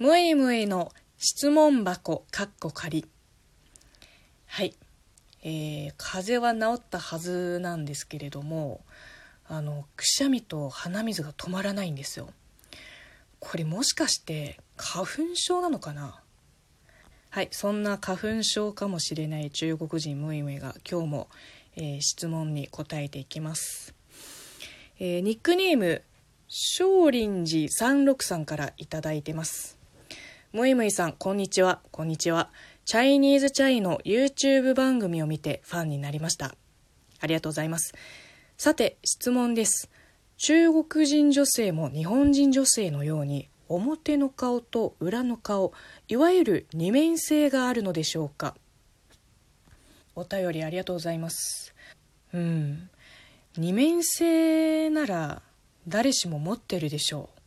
むいむいの質問箱かっこ仮はい。えー、風邪は治ったはずなんですけれどもあのくしゃみと鼻水が止まらないんですよ。これもしかして花粉症なのかな？はいそんな花粉症かもしれない中国人ムイムイが今日も、えー、質問に答えていきます、えー、ニックネーム少林寺三六さんから頂いてます。ムイムイさんこんにちは。こんにちは。チャイニーズチャイの YouTube 番組を見てファンになりました。ありがとうございます。さて質問です。中国人女性も日本人女性のように表の顔と裏の顔いわゆる二面性があるのでしょうか？お便りありがとうございます。うん。二面性なら誰しも持ってるでしょう。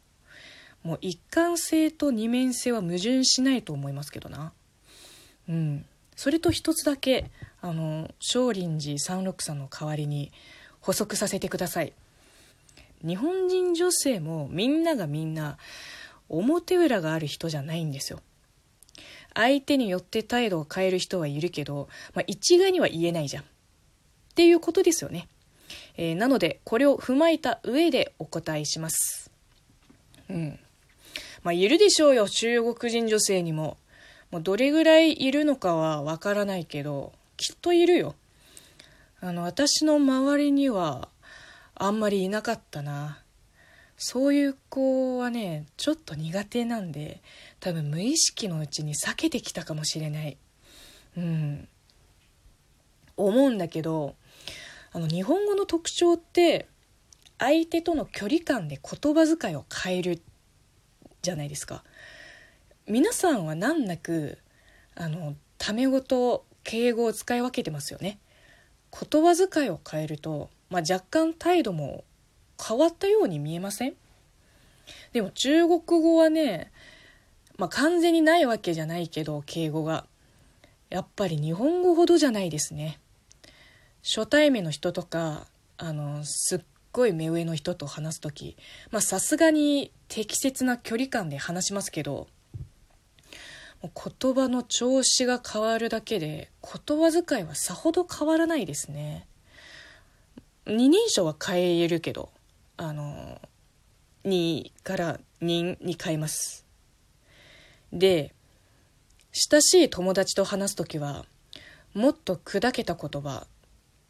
もう一貫性と二面性は矛盾しないと思いますけどな。うん。それと一つだけあの少林寺三六さんの代わりに補足させてください。日本人女性もみんながみんな表裏がある人じゃないんですよ。相手によって態度を変える人はいるけど、まあ、一概には言えないじゃん。っていうことですよね、えー、なのでこれを踏まえた上でお答えします。うん。まあいるでしょうよ中国人女性にも。もうどれぐらいいるのかはわからないけどきっといるよ。あの私の周りにはあんまりいなかったな。そういう子はねちょっと苦手なんで多分無意識のうちに避けてきたかもしれない。うん。思うんだけどあの日本語の特徴って相手との距離感で言葉遣いを変えるっじゃないですか。皆さんは難なくあのタメ語と敬語を使い分けてますよね。言葉遣いを変えるとまあ、若干態度も変わったように見えません？でも中国語はね、まあ、完全にないわけじゃないけど敬語が。やっぱり日本語ほどじゃないですね。初対面の人とかあのすっごい目上の人と話す時まあさすがに適切な距離感で話しますけど言葉の調子が変わるだけで言葉遣いはさほど変わらないですね。二人称は変えるけどあの2から人に変えます。で親しい友達と話す時はもっと砕けた言葉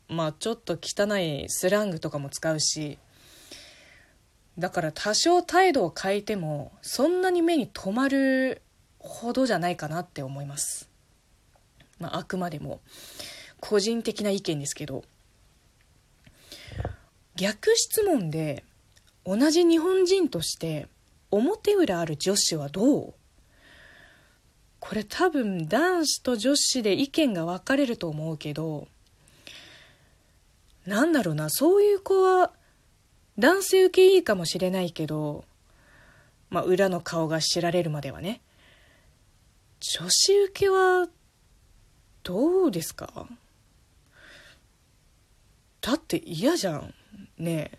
まあちょっと汚いスラングとかも使うしだから多少態度を変えてもそんなに目に留まるほどじゃないかなって思います、まあ、あくまでも個人的な意見ですけど。逆質問で同じ日本人として表裏ある女子はどう？これ多分男子と女子で意見が分かれると思うけどなんだろうなそういう子は男性受けいいかもしれないけどまあ裏の顔が知られるまではね。女子受けはどうですか？だって嫌じゃんね。え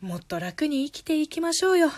もっと楽に生きていきましょうよ。